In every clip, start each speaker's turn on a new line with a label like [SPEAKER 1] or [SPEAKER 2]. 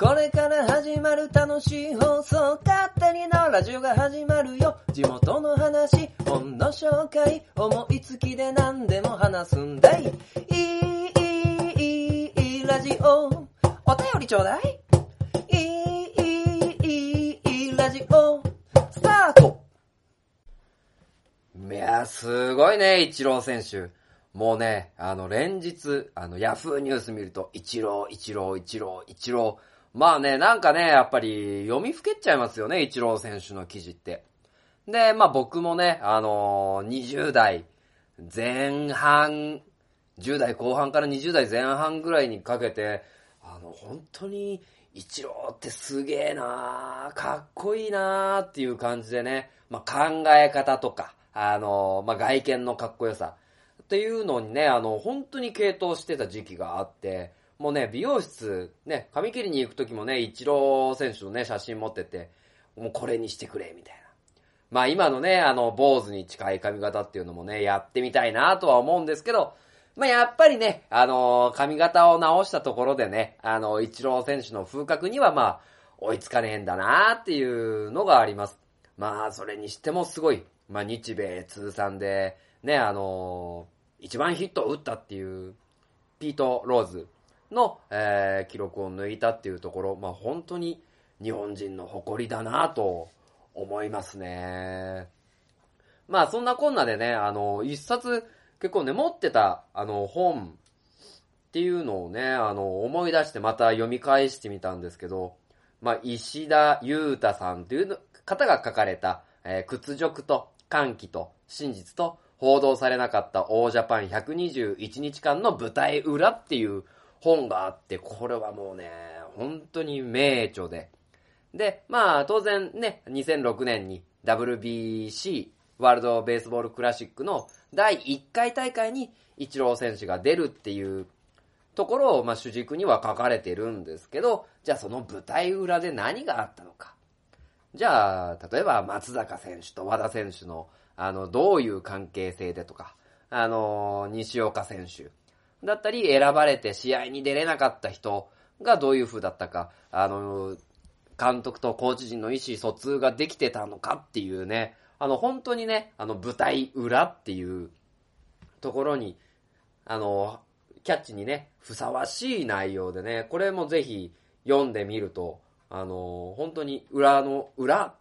[SPEAKER 1] これから始まる楽しい放送、勝手に名和ラジオが始まるよ。地元の話、本の紹介、思いつきで何でも話すんだい。いい、いい、いい、ラジオ。お便りちょうだい。いい、いい、いい、ラジオ。スタートいや、すごいね、イチロー選手。もうね、あの、連日、あの、ヤフーニュース見ると、イチロー、イチロー、イチロー、イチロー。まあね、なんかね、やっぱり読みふけっちゃいますよね、イチロー選手の記事って。で、まあ僕もね、あのー20代前半、10代後半から20代前半ぐらいにかけて、あの、本当に、イチローってすげえなーかっこいいなーっていう感じでね、まあ考え方とか、あのーまあ外見のかっこよさ、っていうのにね、あの、本当に傾倒してた時期があって、もうね、美容室、ね、髪切りに行く時もね、イチロー選手のね、写真持ってて、もうこれにしてくれ、みたいな。まあ今のね、あの、坊主に近い髪型っていうのもね、やってみたいなとは思うんですけど、まあやっぱりね、あの、髪型を直したところでね、あの、イチロー選手の風格にはまあ、追いつかねえんだなっていうのがあります。まあ、それにしてもすごい。まあ、日米通算で、ね、あの一番ヒットを打ったっていう、ピート・ローズの、えー記録を抜いたっていうところ、まあ、本当に日本人の誇りだなと思いますね。まあ、そんなこんなでね、あの、一冊結構ね、持ってた、あの、本っていうのをね、あの、思い出してまた読み返してみたんですけど、まあ、石田裕太さんという方が書かれた、えー屈辱と歓喜と真実と報道されなかったオージャパン121日間の舞台裏っていう本があって、これはもうね、本当に名著で。で、まあ当然ね、2006年に WBC、ワールドベースボールクラシックの第1回大会にイチロー選手が出るっていうところを、まあ、主軸には書かれてるんですけど、じゃあその舞台裏で何があったのか。じゃあ、例えば松坂選手と和田選手の、あの、どういう関係性でとか、あの、西岡選手だったり、選ばれて試合に出れなかった人がどういう風だったか、あの、監督とコーチ陣の意思疎通ができてたのかっていうね、あの、本当にね、あの、舞台裏っていうところに、あの、キャッチにね、ふさわしい内容でね、これもぜひ読んでみると、あの、本当に裏の裏、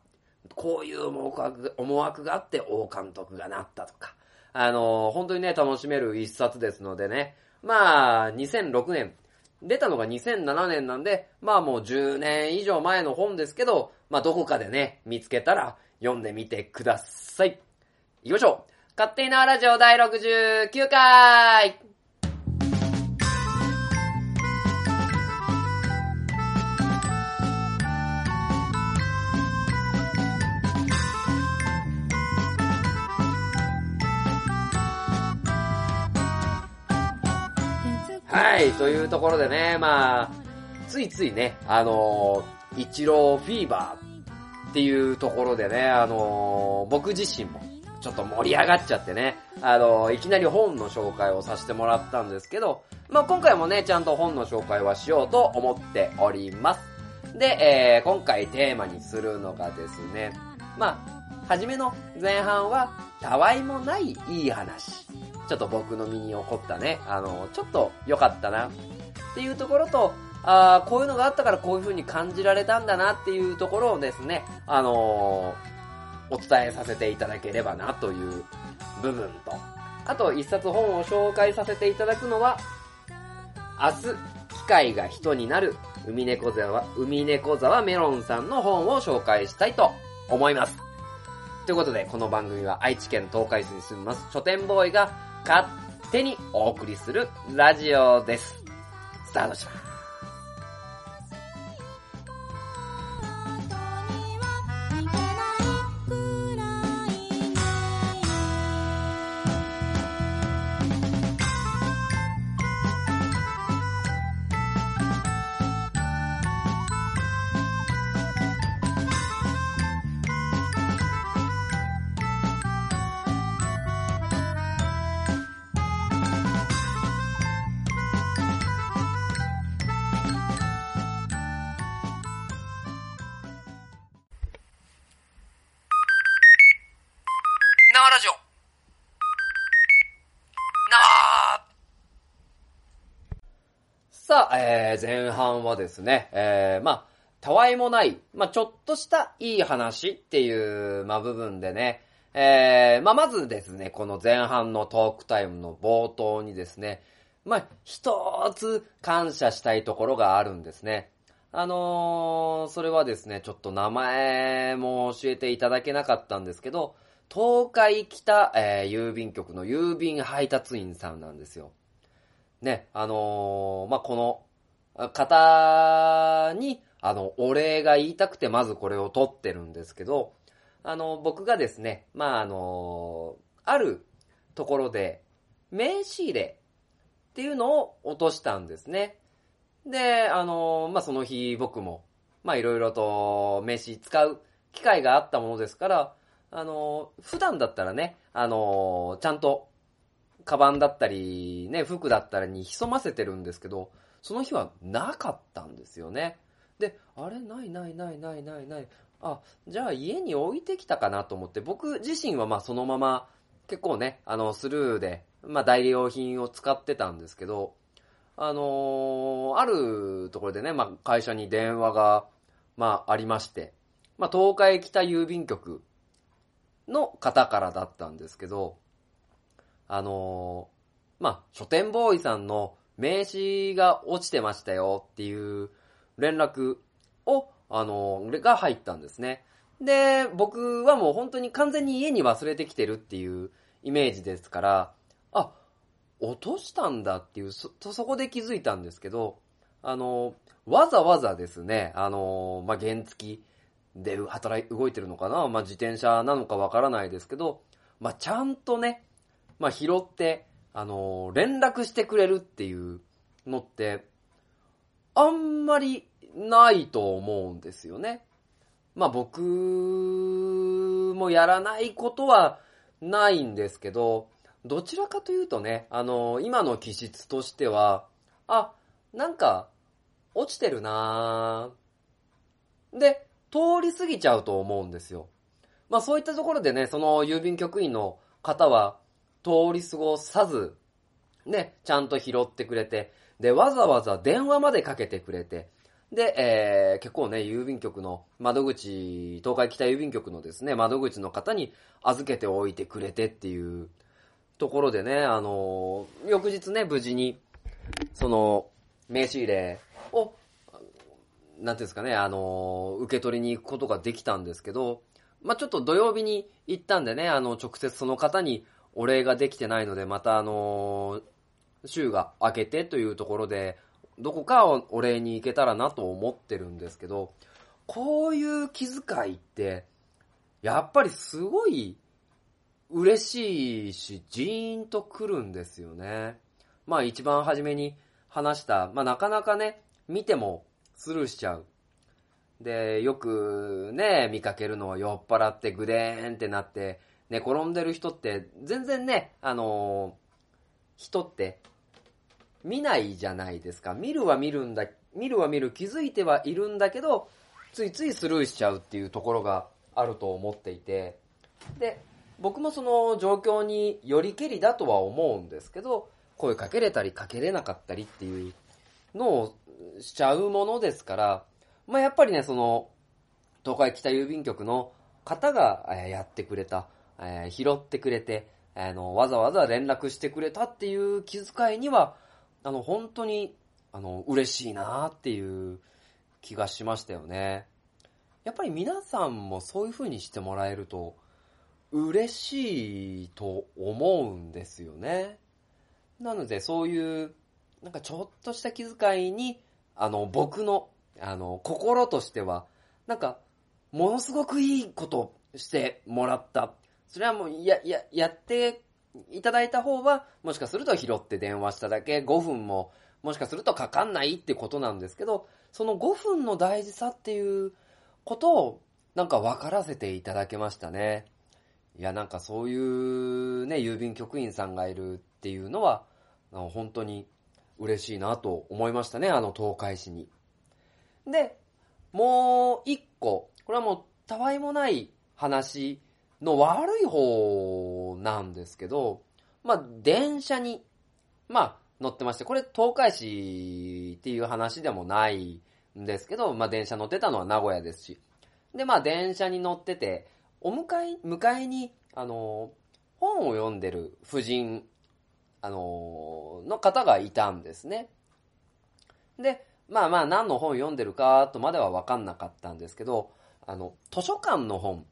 [SPEAKER 1] こういう思惑思惑があって王監督がなったとか、あの、本当にね、楽しめる一冊ですのでね、まあ、2006年、出たのが2007年なんで、まあもう10年以上前の本ですけど、まあどこかでね、見つけたら読んでみてください。行きましょう。勝手に縄ラジオ第69回。はい、というところでね、まあ、ついついね、あのー、イチローフィーバーっていうところでね、あの、僕自身もちょっと盛り上がっちゃってね、あの、いきなり本の紹介をさせてもらったんですけど、まあ今回もね、ちゃんと本の紹介はしようと思っております。で、えー、今回テーマにするのがですね、まあ、初めの前半は、たわいもないいい話。ちょっと僕の身に起こったね、あの、ちょっと良かったなっていうところと、あーこういうのがあったからこういう風に感じられたんだなっていうところをですね、あのーお伝えさせていただければなという部分と、あと一冊本を紹介させていただくのは、明日、機械が人になる、海猫沢、海猫沢メロンさんの本を紹介したいと思います。ということで、この番組は愛知県東海市に住みます書店ボーイが勝手にお送りするラジオです。スタートします。えー、前半はですね、えー、まあ、たわいもない、まあ、ちょっとしたいい話っていう、まあ、部分でね、えー、まあ、まずですね、この前半のトークタイムの冒頭にですね、まあ、一つ感謝したいところがあるんですね。あのー、それはですね、ちょっと名前も教えていただけなかったんですけど、東海北、えー、郵便局の郵便配達員さんなんですよ。ね、あのー、まあ、この方に、あの、お礼が言いたくてまずこれを取ってるんですけど、あの、僕がですね、まあ、あのあるところで、名刺入れっていうのを落としたんですね。で、あのまあ、その日僕も、ま、いろいろと名刺使う機会があったものですから、あの普段だったらね、あのちゃんと、カバンだったり、ね、服だったりに潜ませてるんですけど、その日はなかったんですよね。で、あれないないないないないない。あ、じゃあ家に置いてきたかなと思って、僕自身はまあそのまま結構ね、あの、スルーで、まあ代理用品を使ってたんですけど、あのー、あるところでね、まあ会社に電話が、まあありまして、まあ東海北郵便局の方からだったんですけど、あのー、まあ書店ボーイさんの名刺が落ちてましたよっていう連絡を、あの、が入ったんですね。で、僕はもう本当に完全に家に忘れてきてるっていうイメージですから、あ、落としたんだっていう、そ、そこで気づいたんですけど、あの、わざわざですね、あの、まあ、原付で働い、動いてるのかなまあ、自転車なのかわからないですけど、まあ、ちゃんとね、まあ、拾って、あの、連絡してくれるっていうのって、あんまりないと思うんですよね。まあ僕もやらないことはないんですけど、どちらかというとね、あの、今の気質としては、あ、なんか、落ちてるなぁ。で、通り過ぎちゃうと思うんですよ。まあそういったところでね、その郵便局員の方は通り過ごさず、ね、ちゃんと拾ってくれて、で、わざわざ電話までかけてくれて、で、えー、結構ね、郵便局の窓口、東海北郵便局のですね、窓口の方に預けておいてくれてっていうところでね、あのー、翌日ね、無事に、その、名刺入れを、なんていうんですかね、あのー、受け取りに行くことができたんですけど、まあ、ちょっと土曜日に行ったんでね、あの、直接その方にお礼ができてないので、またあの週が明けてというところで、どこかお礼に行けたらなと思ってるんですけど、こういう気遣いって、やっぱりすごい嬉しいし、ジーンとくるんですよね。まあ一番初めに話した、まあなかなかね、見てもスルーしちゃう。で、よくね、見かけるのは酔っ払ってグデーンってなって、寝転んでる人って全然ね、あのー人って見ないじゃないですか。見るは見るんだ、見るは見る、気づいてはいるんだけど、ついついスルーしちゃうっていうところがあると思っていて、で、僕もその状況によりけりだとは思うんですけど、声かけれたりかけれなかったりっていうのをしちゃうものですから、まあやっぱりね、その、東海北郵便局の方がやってくれた、え拾ってくれて、あの、わざわざ連絡してくれたっていう気遣いには、あの、本当に、あの、嬉しいなっていう気がしましたよね。やっぱり皆さんもそういう風にしてもらえると、嬉しいと思うんですよね。なので、そういう、なんかちょっとした気遣いに、あの、僕の、あの、心としては、なんか、ものすごくいいことしてもらったそれはもう、や、や、やっていただいた方は、もしかすると拾って電話しただけ、5分も、もしかするとかかんないってことなんですけど、その5分の大事さっていうことを、なんか分からせていただけましたね。いや、なんかそういうね、郵便局員さんがいるっていうのは、本当に嬉しいなと思いましたね、あの東海市に。で、もう一個、これはもうたわいもない話の悪い方なんですけど、まあ、電車に、まあ、載ってまして、これ東海市っていう話でもないんですけど、まあ電車乗ってたのは名古屋ですし。で、まあ電車に乗ってて、お迎え、迎えに、あの、本を読んでる婦人、あの、の方がいたんですね。で、まあまあ何の本読んでるかとまでは分かんなかったんですけど、あの、図書館の本、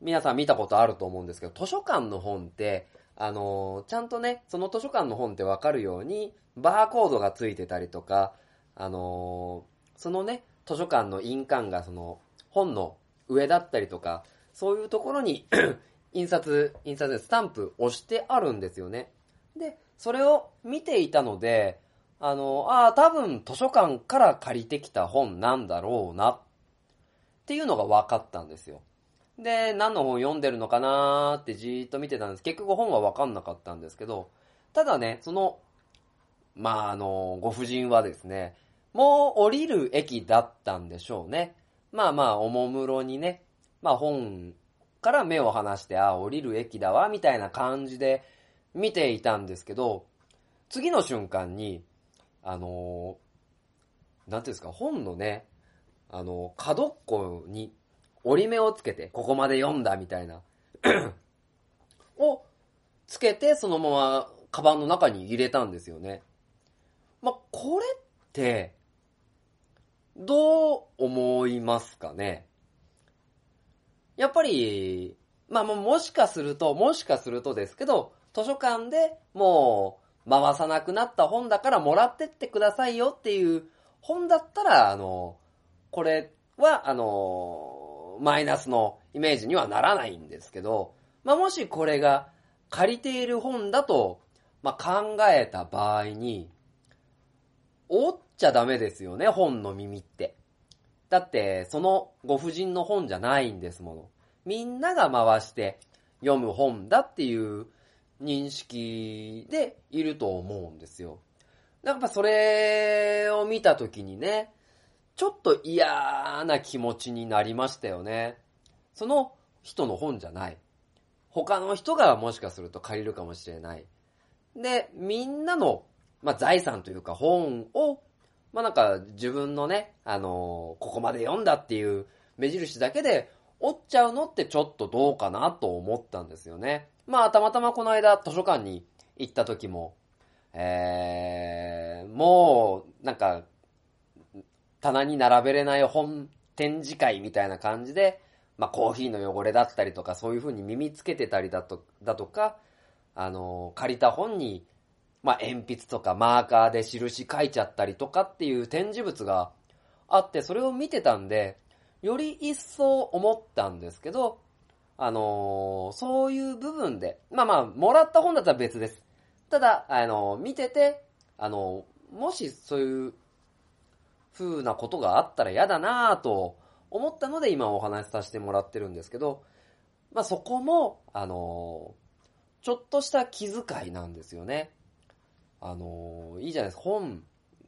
[SPEAKER 1] 皆さん見たことあると思うんですけど、図書館の本って、あの、ちゃんとね、その図書館の本って分かるように、バーコードがついてたりとか、あの、そのね、図書館の印鑑がその、本の上だったりとか、そういうところに 印刷、印刷でスタンプ押してあるんですよね。で、それを見ていたので、あの、ああ、多分図書館から借りてきた本なんだろうな、っていうのが分かったんですよ。で、何の本読んでるのかなーってじーっと見てたんです。結局本は分かんなかったんですけど、ただね、その、まあ、あの、ご婦人はですね、もう降りる駅だったんでしょうね。まあまあ、おもむろにね、まあ本から目を離して、あ、降りる駅だわ、みたいな感じで見ていたんですけど、次の瞬間に、あのー、なんていうんですか、本のね、あの、角っこに折り目をつけて、ここまで読んだみたいな をつけて、そのままカバンの中に入れたんですよね。まあ、これって、どう思いますかね？やっぱり、まあもしかすると、もしかするとですけど、図書館でもう回さなくなった本だからもらってってくださいよっていう本だったら、あの、これは、あの、マイナスのイメージにはならないんですけど、まあもしこれが借りている本だと、まあ考えた場合に、折っちゃダメですよね、本の耳って。だって、そのご婦人の本じゃないんですもの。みんなが回して読む本だっていう認識でいると思うんですよ。やっぱそれを見たときにね、ちょっと嫌な気持ちになりましたよね。その人の本じゃない。他の人がもしかすると借りるかもしれない。で、みんなの、まあ、財産というか本をまあなんか自分のね、あのー、ここまで読んだっていう目印だけで折っちゃうのってちょっとどうかなと思ったんですよね。まあたまたまこの間図書館に行った時も、えー、もうなんか棚に並べれない本展示会みたいな感じで、まあコーヒーの汚れだったりとかそういう風に耳つけてたりだとだとか、あの、借りた本にまあ、鉛筆とかマーカーで印書いちゃったりとかっていう展示物があって、それを見てたんで、より一層思ったんですけど、あのー、そういう部分で、まあまあ、もらった本だったら別です。ただ、あのー、見てて、あのー、もしそういう風なことがあったら嫌だなぁと思ったので今お話しさせてもらってるんですけど、まあそこも、あのちょっとした気遣いなんですよね。あのー、いいじゃないですか。本、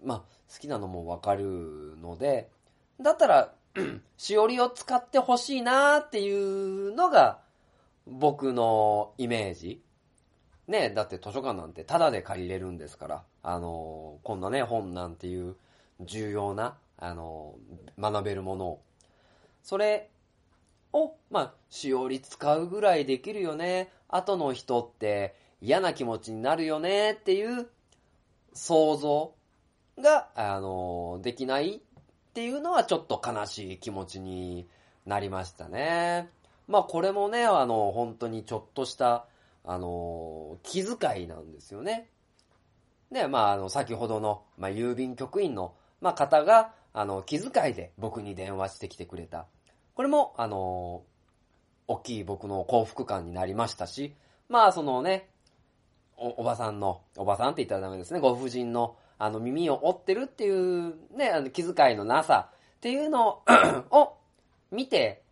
[SPEAKER 1] まあ、好きなのもわかるので、だったら、しおりを使ってほしいなっていうのが、僕のイメージ。ね、だって図書館なんてタダで借りれるんですから、あのー、こんなね、本なんていう重要な、あの、学べるものを。それを、まあ、しおり使うぐらいできるよね。後の人って嫌な気持ちになるよねっていう想像が、あの、できないっていうのはちょっと悲しい気持ちになりましたね。まあこれもね、あの、本当にちょっとした、あの、気遣いなんですよね。で、まああの、先ほどの、まあ郵便局員の、まあ方が、あの、気遣いで僕に電話してきてくれた。これも、あの、大きい僕の幸福感になりましたし、まあそのね、お、おばさんの、おばさんって言ったらダメですね、ご婦人の、あの、耳を折ってるっていう、ね、あの、気遣いのなさっていうの を見て、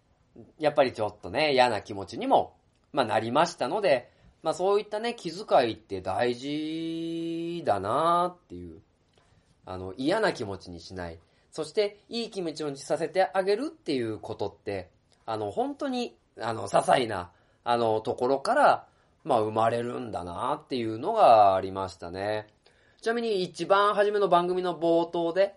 [SPEAKER 1] やっぱりちょっとね、嫌な気持ちにも、まあ、なりましたので、まあ、そういったね、気遣いって大事だなっていう、あの、嫌な気持ちにしない。そして、いい気持ちにさせてあげるっていうことって、あの、本当に、あの、些細な、あの、ところから、まあ生まれるんだなっていうのがありましたね。ちなみに一番初めの番組の冒頭で、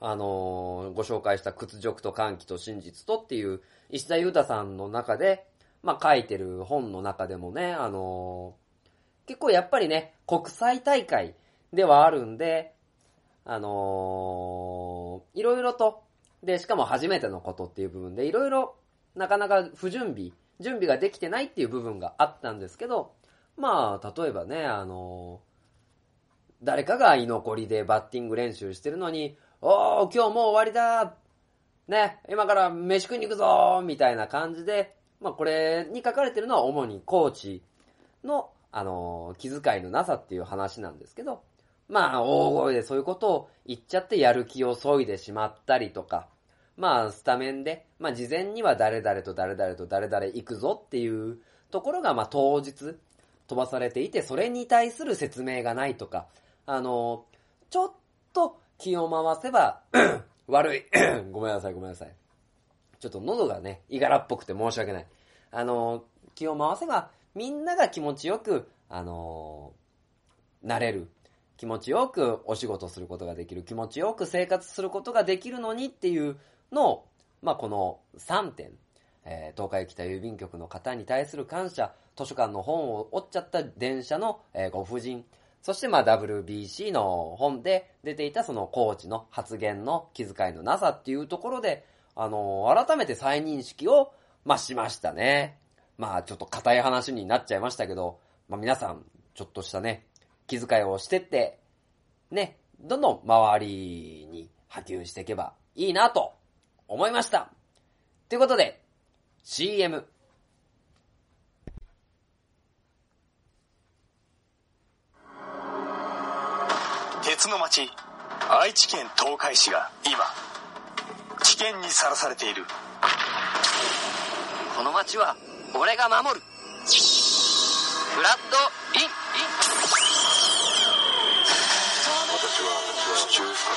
[SPEAKER 1] あのご紹介した屈辱と歓喜と真実とっていう石田裕太さんの中で、まあ書いてる本の中でもね、あの結構やっぱりね、国際大会ではあるんで、あのーいろいろと、で、しかも初めてのことっていう部分で、いろいろなかなか不準備、準備ができてないっていう部分があったんですけど、まあ、例えばね、あのー誰かが居残りでバッティング練習してるのに、おー、今日もう終わりだね、今から飯食いに行くぞみたいな感じで、まあこれに書かれてるのは主にコーチの、あのー気遣いのなさっていう話なんですけど、まあ大声でそういうことを言っちゃってやる気を削いでしまったりとか、まあスタメンで、まあ事前には誰々と誰々と誰々行くぞっていうところが、まあ当日飛ばされていて、それに対する説明がないとか、あのちょっと気を回せば、悪い。ごめんなさい、ごめんなさい。ちょっと喉がね、いがらっぽくて申し訳ない。あの気を回せば、みんなが気持ちよく、あのなれる。気持ちよくお仕事することができる。気持ちよく生活することができるのにっていうのを、まあ、この3点。えー東海北郵便局の方に対する感謝、図書館の本を折っちゃった電車の、えーご婦人、そしてま WBC の本で出ていたそのコーチの発言の気遣いのなさっていうところで、あのー改めて再認識を、まあしましたね。まあちょっと硬い話になっちゃいましたけど、まあ皆さん、ちょっとしたね、気遣いをしてって、ね、どんどん周りに波及していけばいいなと思いました。ということで、CM。
[SPEAKER 2] 鉄の町愛知県東海市が今危険にさらされている
[SPEAKER 3] この街は俺が守るフラッドイン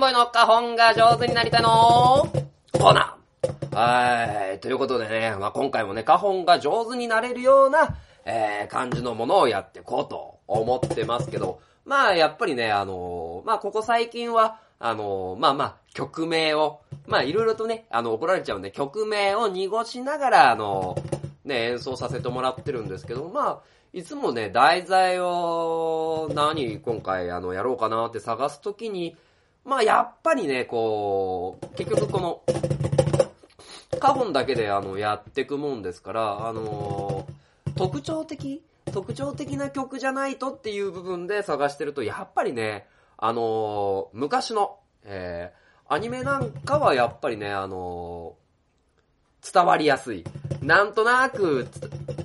[SPEAKER 1] ボイの花本が上手になりたいの？コーナーはい。ということでね、まあ、今回もね、花本が上手になれるような、えー、感じのものをやっていこうと思ってますけど、まあ、やっぱりね、あのーまあ、ここ最近は、あのーまあまあ、曲名を、まあ、いろいろとね、あの、怒られちゃうんで、曲名を濁しながら、あのーね、演奏させてもらってるんですけど、まあ、いつもね、題材を何今回あのやろうかなって探すときに、まあやっぱりね、こう、結局この、カホンだけであのやってくもんですから、あのー特徴的特徴的な曲じゃないとっていう部分で探してると、やっぱりね、あのー昔の、えー、アニメなんかはやっぱりね、あの伝わりやすい。なんとなく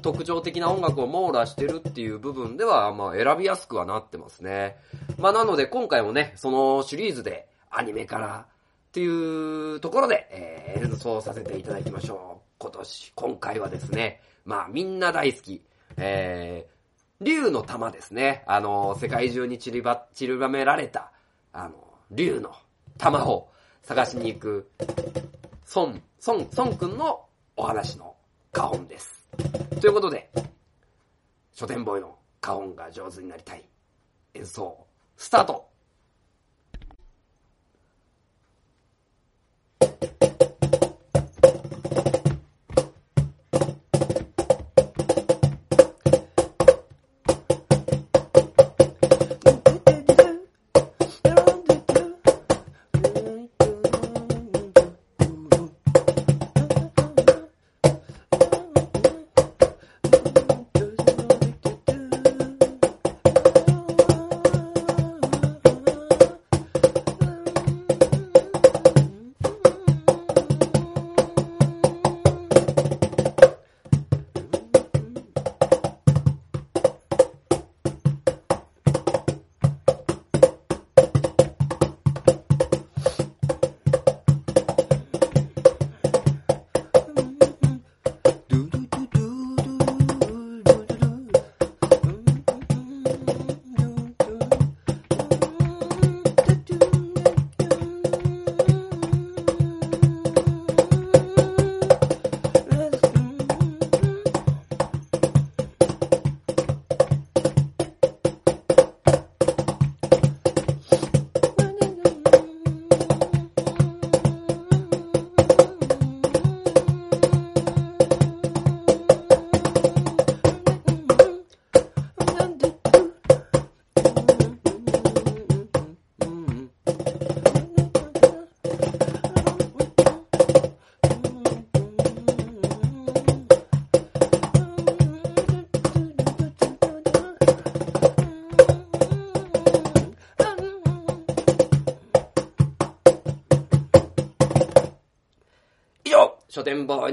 [SPEAKER 1] 特徴的な音楽を網羅してるっていう部分では、まあ選びやすくはなってますね。まあなので今回もね、そのシリーズでアニメからっていうところで、えー演奏させていただきましょう。今年、今回はですね、まあみんな大好き、えー、竜の玉ですね。あの、世界中に散りば、散りばめられた、あの、竜の玉を探しに行く、孫、孫、孫くんのお話の花本です。ということで、書店ボーイの花本が上手になりたい演奏、スタート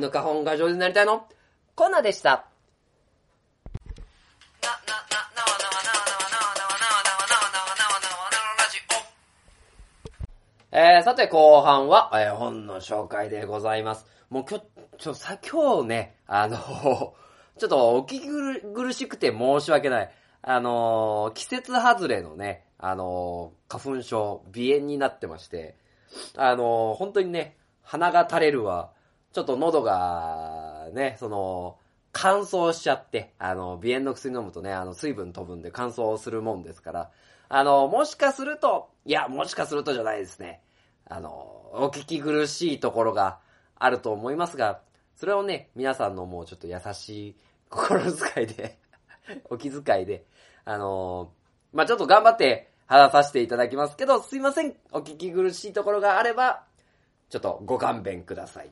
[SPEAKER 1] の花本が上手になりたいの？コーナーでした。えー、さて後半は、えー本の紹介でございます。もう今日、ちょ、さ、今日ね、あの、ちょっとお聞き苦しくて申し訳ない。あの季節外れのね、あの花粉症、鼻炎になってまして、あのー本当にね、鼻が垂れるわ、ちょっと喉が、ね、その、乾燥しちゃって、あの、鼻炎の薬飲むとね、あの、水分飛ぶんで乾燥するもんですから、あの、もしかすると、いや、もしかするとじゃないですね。あの、お聞き苦しいところがあると思いますが、それをね、皆さんのもうちょっと優しい心遣いで、お気遣いで、あのまあ、ちょっと頑張って話させていただきますけど、すいません、お聞き苦しいところがあれば、ちょっとご勘弁ください。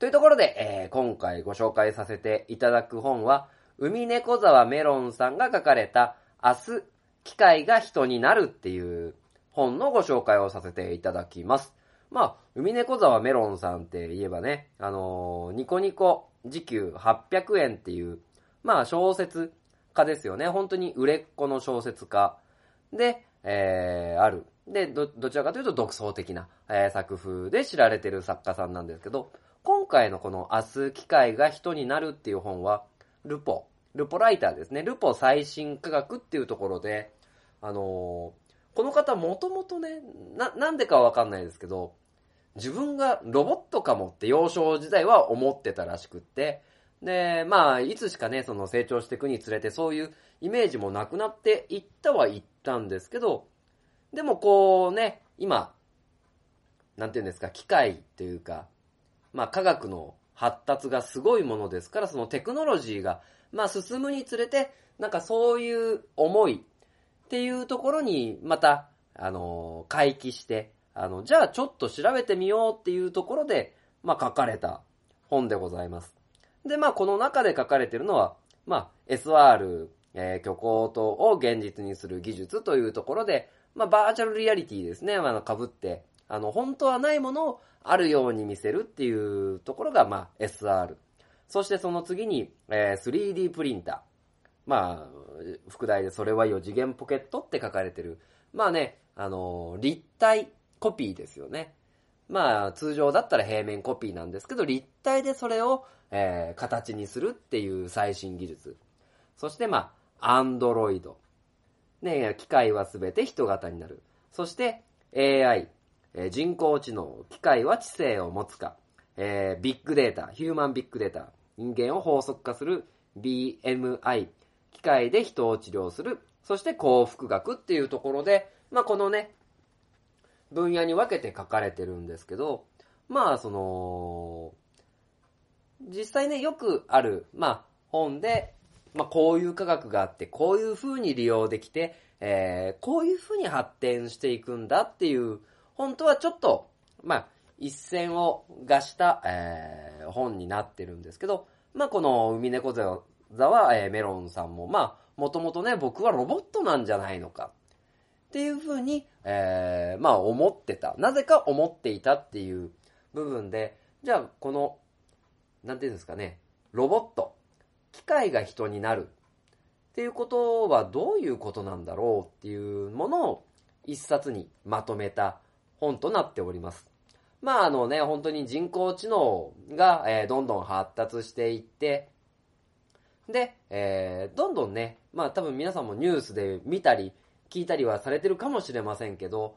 [SPEAKER 1] というところで、えー今回ご紹介させていただく本は、海猫沢メロンさんが書かれた、明日、機械が人になるっていう本のご紹介をさせていただきます。まあ、海猫沢メロンさんって言えばね、あのーニコニコ時給800円っていう、まあ小説家ですよね。本当に売れっ子の小説家で、えー、ある。で、ど、どちらかというと独創的な、えー作風で知られてる作家さんなんですけど、今回のこの明日機械が人になるっていう本は、ルポ、ルポライターですね。ルポ最新科学っていうところで、あのーこの方もともとね、な、なんでかわかんないですけど、自分がロボットかもって幼少時代は思ってたらしくって、で、まあ、いつしかね、その成長していくにつれてそういうイメージもなくなっていったはいったんですけど、でもこうね、今、なんていうんですか、機械というか、まあ科学の発達がすごいものですから、そのテクノロジーが、まあ進むにつれて、なんかそういう思いっていうところに、また、あの、回帰して、あの、じゃあちょっと調べてみようっていうところで、まあ書かれた本でございます。で、まあこの中で書かれているのは、まあ SR、えー虚構とを現実にする技術というところで、まあバーチャルリアリティですね、あ被って、あの本当はないものをあるように見せるっていうところが、まあ SR。そしてその次に、えー 3D プリンター。まあ、副題でそれは4次元ポケットって書かれてる。まあね、あのー立体コピーですよね。まあ、通常だったら平面コピーなんですけど、立体でそれを、えー形にするっていう最新技術。そしてまあ、アンドロイド。ね、機械はすべて人型になる。そして AI、えー人工知能、機械は知性を持つか。えービッグデータ、ヒューマンビッグデータ、人間を法則化する BMI、機械で人を治療する、そして幸福学っていうところで、まあこのね、分野に分けて書かれてるんですけど、まあその、実際ね、よくある、まあ本で、まあこういう科学があって、こういう風に利用できて、えーこういう風に発展していくんだっていう、本当はちょっと、まあ一線を画した、えー本になってるんですけど、まあこの海猫座は、えーメロンさんも、まあもともとね、僕はロボットなんじゃないのか。っていうふうに、えーまあ思ってた。なぜか思っていたっていう部分で、じゃあこの、なんていうんですかね、ロボット、機械が人になるっていうことはどういうことなんだろうっていうものを一冊にまとめた本となっております。まああのね、本当に人工知能が、えーどんどん発達していって、で、えーどんどんね、まあ多分皆さんもニュースで見たり聞いたりはされてるかもしれませんけど、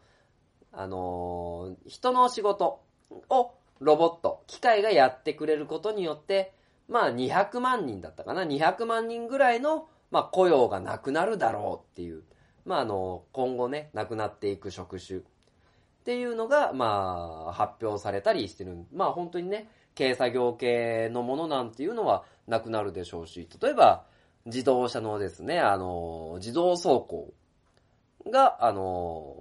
[SPEAKER 1] あのー人の仕事をロボット、機械がやってくれることによって、まあ200万人だったかな、200万人ぐらいの、まあ雇用がなくなるだろうっていう、まああの、今後ね、なくなっていく職種。っていうのが、まあ発表されたりしてる。まあ本当にね、軽作業系のものなんていうのはなくなるでしょうし、例えば自動車のですね、あの、自動走行が、あの、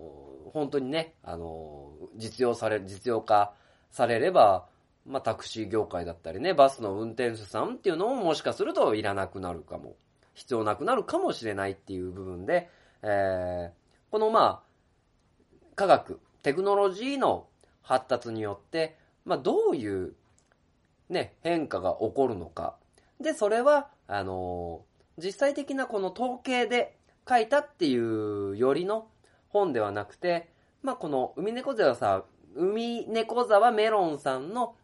[SPEAKER 1] 本当にね、あの、実用され、実用化されれば、まあ、タクシー業界だったりね、バスの運転手さんっていうのももしかするといらなくなるかも、必要なくなるかもしれないっていう部分で、えーこのまあ、科学、テクノロジーの発達によって、まあ、どういう、ね、変化が起こるのか。で、それは、あのー実際的なこの統計で書いたっていうよりの本ではなくて、まあ、この海猫沢さん、海猫沢メロンさんの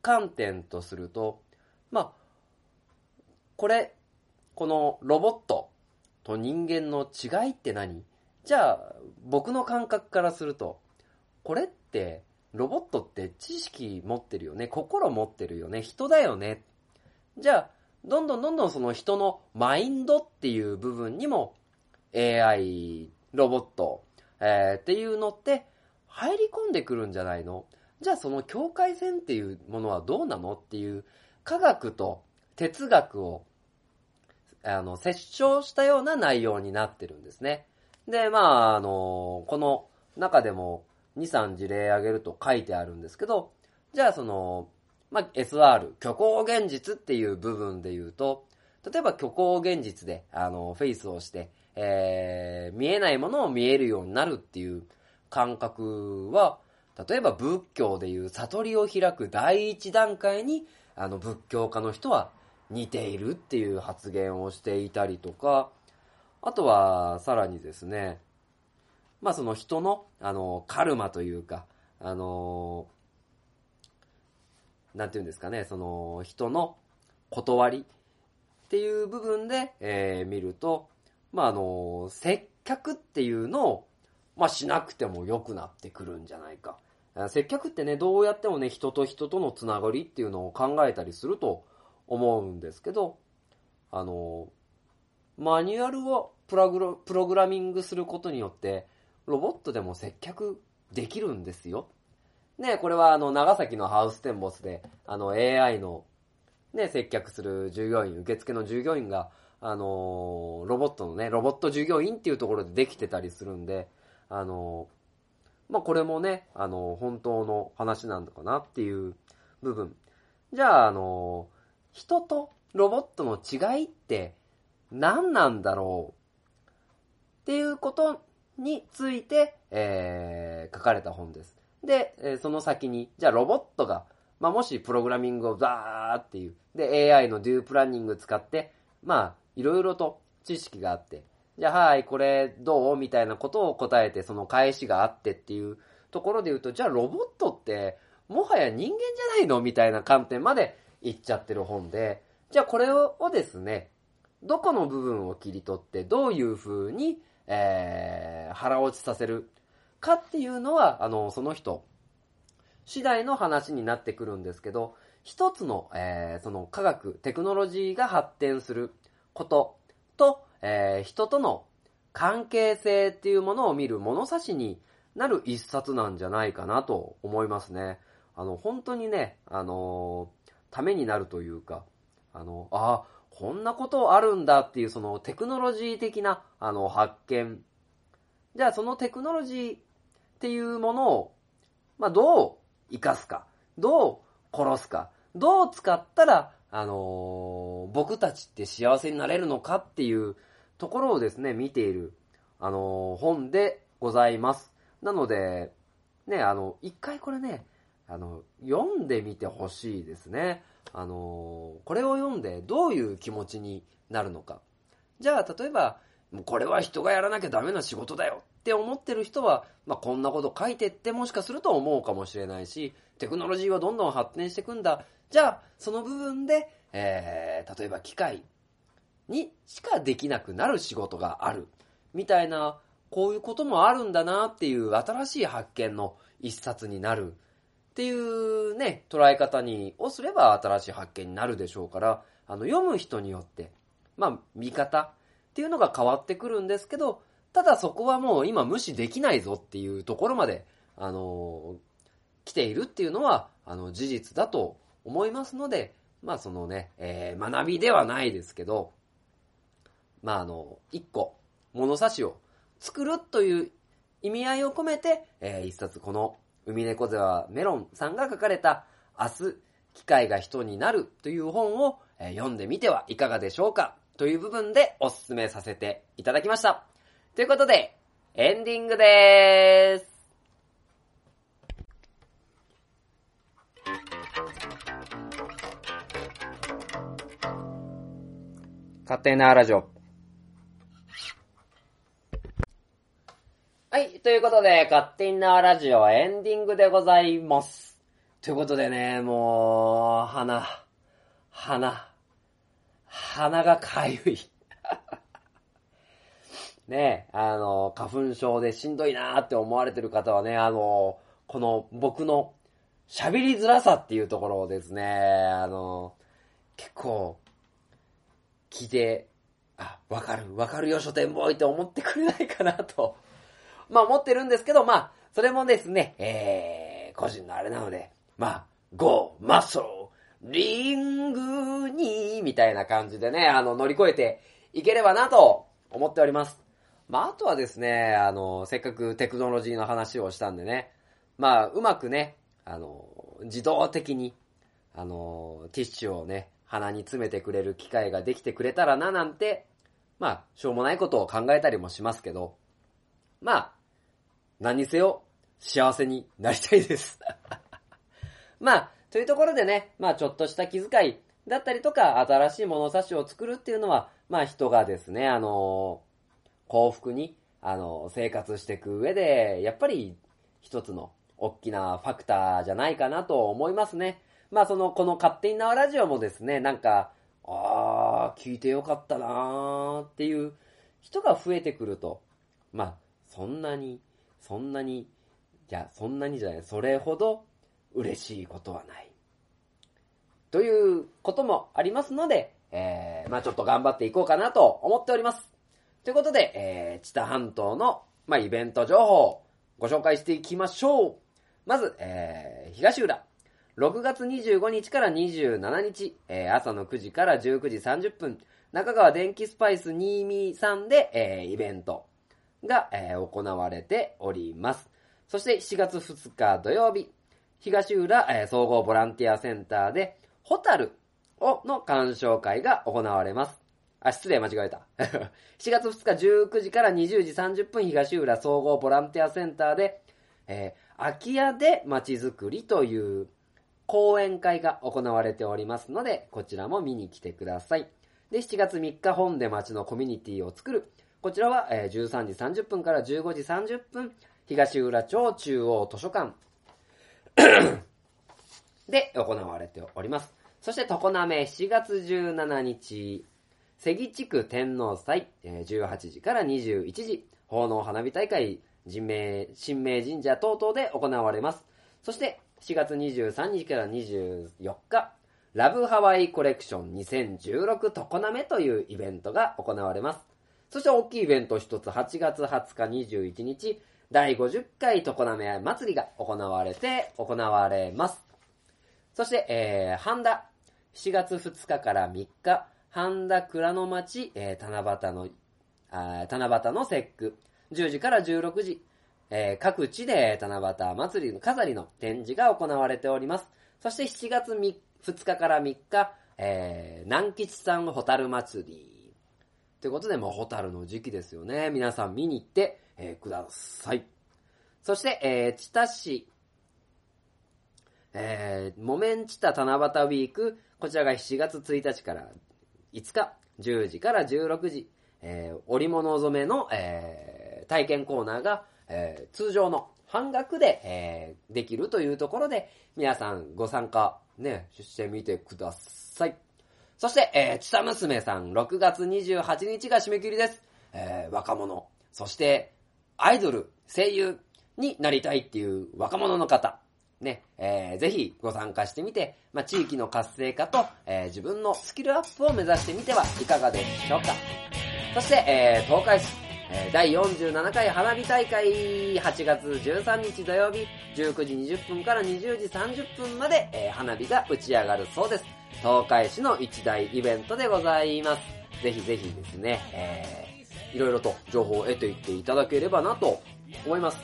[SPEAKER 1] 観点とすると、まあ、これ、このロボットと人間の違いって何？じゃあ、僕の感覚からすると、これって、ロボットって知識持ってるよね？心持ってるよね？人だよね？じゃあ、どんどんどんどんその人のマインドっていう部分にも AI、ロボット、えーっていうのって入り込んでくるんじゃないの？じゃあその境界線っていうものはどうなの？っていう科学と哲学をあの、折衝したような内容になってるんですね。で、まあ、あの、この中でも2、3事例挙げると書いてあるんですけど、じゃあその、まあ、SR、虚構現実っていう部分で言うと、例えば虚構現実で、あの、フェイスをして、えー、見えないものを見えるようになるっていう感覚は、例えば仏教でいう悟りを開く第一段階に、あの、仏教家の人は似ているっていう発言をしていたりとか、あとは、さらにですね、まあその人の、あの、カルマというか、あの、なんていうんですかね、その人の断りっていう部分で、えー見ると、まああの、接客っていうのを、まあしなくても良くなってくるんじゃないか。接客ってね、どうやってもね、人と人とのつながりっていうのを考えたりすると思うんですけど、あの、マニュアルをプログラミングすることによって、ロボットでも接客できるんですよ。ね、これはあの、長崎のハウステンボスで、あの、AI の、ね、接客する従業員、受付の従業員が、あのーロボットのね、ロボット従業員っていうところでできてたりするんで、あのーまあ、これもね、あのー本当の話なんだかなっていう部分。じゃあ、あの人とロボットの違いって何なんだろうっていうことについて、えー書かれた本です。で、えーその先に、じゃあロボットが、まあ、もしプログラミングをザーっていう、で、AI のデュープランニング使って、まあ、いろいろと知識があって、じゃあ、はい、これどうみたいなことを答えて、その返しがあってっていうところで言うと、じゃあロボットって、もはや人間じゃないのみたいな観点までいっちゃってる本で、じゃあこれをですね、どこの部分を切り取って、どういう風に、えー腹落ちさせるかっていうのは、あの、その人、次第の話になってくるんですけど、一つの、えーその科学、テクノロジーが発展することと、えー人との関係性っていうものを見る物差しになる一冊なんじゃないかなと思いますね。あの、本当にね、あのーためになるというか、あの、あこんなことあるんだっていうそのテクノロジー的な、あの、発見。じゃあそのテクノロジーっていうものを、まあ、どう活かすか、どう殺すか、どう使ったら、あのー僕たちって幸せになれるのかっていうところをですね、見ている、あのー本でございます。なので、ね、あの、一回これね、あの、読んでみてほしいですね。あのーこれを読んでどういう気持ちになるのか。じゃあ、例えば、もうこれは人がやらなきゃダメな仕事だよって思ってる人は、まあ、こんなこと書いてってもしかすると思うかもしれないし、テクノロジーはどんどん発展していくんだ。じゃあ、その部分で、えー、例えば機械にしかできなくなる仕事がある。みたいな、こういうこともあるんだなっていう新しい発見の一冊になる。っていうね、捉え方に、をすれば新しい発見になるでしょうから、あの、読む人によって、まあ、見方っていうのが変わってくるんですけど、ただそこはもう今無視できないぞっていうところまで、あの来ているっていうのは、あの、事実だと思いますので、まあそのね、えー学びではないですけど、まああの、一個、物差しを作るという意味合いを込めて、えー一冊この、海猫背はメロンさんが書かれた、明日、機械が人になるという本を、えー読んでみてはいかがでしょうか。という部分でおすすめさせていただきました。ということで、エンディングでーす。勝手なラジオ。はい、ということで、勝手なラジオエンディングでございます。ということでね、もう、花、花、鼻がかゆい。ねえあの、花粉症でしんどいなーって思われてる方はね、あの、この僕の喋りづらさっていうところをですね、あの、結構、聞いて、あ、わかる、わかるよ、書店ボーイって思ってくれないかなと、まあ思ってるんですけど、まあ、それもですね、えー、個人のあれなので、まあ、ゴー、マッソル、リングに、みたいな感じでね、あの、乗り越えていければなと思っております。まあ、あとはですね、あの、せっかくテクノロジーの話をしたんでね、まあ、うまくね、あの、自動的に、あの、ティッシュをね、鼻に詰めてくれる機械ができてくれたらな、なんて、まあ、しょうもないことを考えたりもしますけど、まあ、何にせよ、幸せになりたいです。まあ、というところでね、まあちょっとした気遣いだったりとか、新しい物差しを作るっていうのは、まあ人がですね、あの幸福に、あの生活していく上で、やっぱり一つの大きなファクターじゃないかなと思いますね。まあその、この勝手に縄ラジオもですね、なんか、あー、聞いてよかったなーっていう人が増えてくると、まあ、そんなに、そんなに、いや、そんなにじゃない、それほど嬉しいことはない。ということもありますので、えー、まあちょっと頑張っていこうかなと思っております。ということで、えー、知多半島の、まあイベント情報をご紹介していきましょう。まず、えー、東浦。6月25日から27日、えー朝の9時から19時30分、中川電気スパイス223で、えーイベントが、えー行われております。そして7月2日土曜日、東浦、総合ボランティアセンターで、ホタルをの鑑賞会が行われます。あ、失礼、間違えた。7月2日19時から20時30分、東浦総合ボランティアセンターで、えー空き家で街づくりという講演会が行われておりますので、こちらも見に来てください。で、7月3日本で街のコミュニティを作る。こちらは、えー13時30分から15時30分、東浦町中央図書館 で行われております。そして、常滑7月17日、関地区天皇祭、18時から21時、奉納花火大会、神明、神明神社等々で行われます。そして、4月23日から24日、ラブハワイコレクション2016常滑というイベントが行われます。そして大きいイベント一つ、8月20日21日、第50回常滑祭りが行われて、行われます。そして、えー、半田。7月2日から3日、半田倉の町、えー、七夕の、七夕の節句。10時から16時、えー各地で七夕祭りの飾りの展示が行われております。そして7月3 2日から3日、えー、南吉さんホタル祭り。ということで、もうホタルの時期ですよね。皆さん見に行って、えーください。そして、えー、知多市、えー、木綿知多七夕ウィーク、こちらが7月1日から5日、10時から16時、えー、織物染めの、えー、体験コーナーが、えー通常の半額で、えーできるというところで、皆さんご参加、ね、してみてください。そして、えー、ちさ娘さん、6月28日が締め切りです。えー若者、そして、アイドル、声優になりたいっていう若者の方、ね、えーぜひご参加してみて、まあ、地域の活性化と、えー自分のスキルアップを目指してみてはいかがでしょうか。そして、えー東海市、えー第47回花火大会、8月13日土曜日、19時20分から20時30分まで、えー花火が打ち上がるそうです。東海市の一大イベントでございます。ぜひぜひですね、えーいろいろと情報を得ていっていただければなと思います。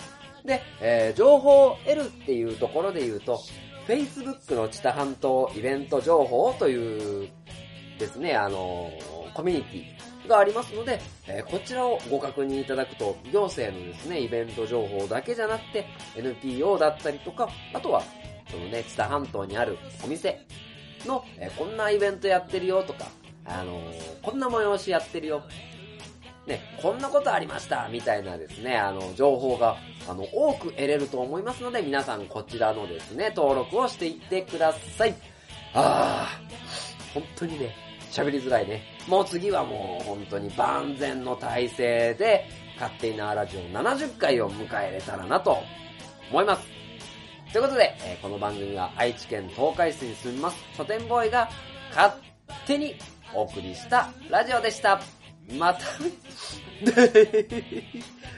[SPEAKER 1] で、えー情報を得るっていうところで言うと、Facebook の知多半島イベント情報というですね、あのーコミュニティがありますので、えーこちらをご確認いただくと、行政のですね、イベント情報だけじゃなくて、NPO だったりとか、あとは、そのね、知多半島にあるお店の、えーこんなイベントやってるよとか、あのこんな催しやってるよ。ね、こんなことありましたみたいなですね、あの、情報が、あの、多く得れると思いますので、皆さんこちらのですね、登録をしていってください。あー、本当にね、喋りづらいね。もう次はもう本当に万全の体制で、勝手になラジオ70回を迎えれたらなと思います。ということで、えーこの番組は愛知県東海市に住みます書店ボーイが勝手にお送りしたラジオでした。また、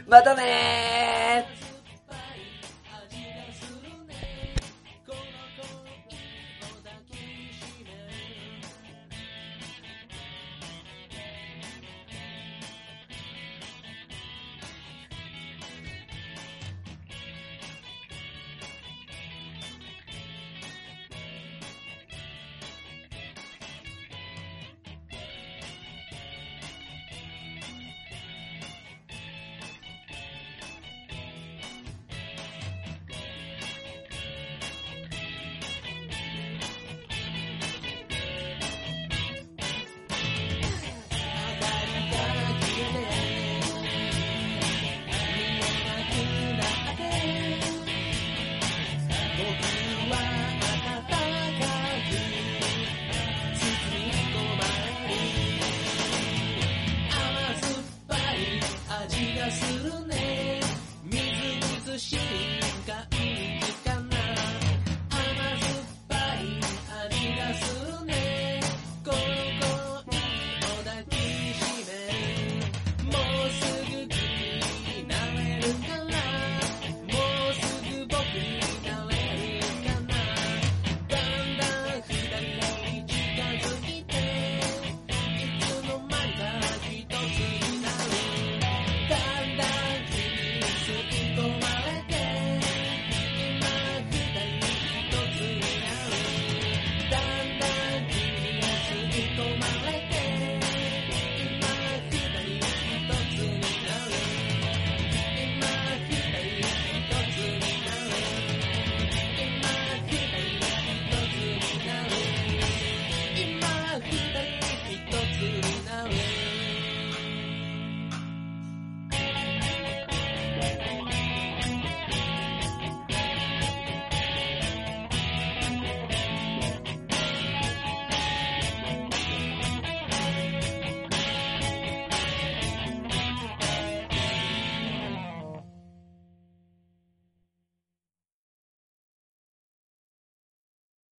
[SPEAKER 1] またねー。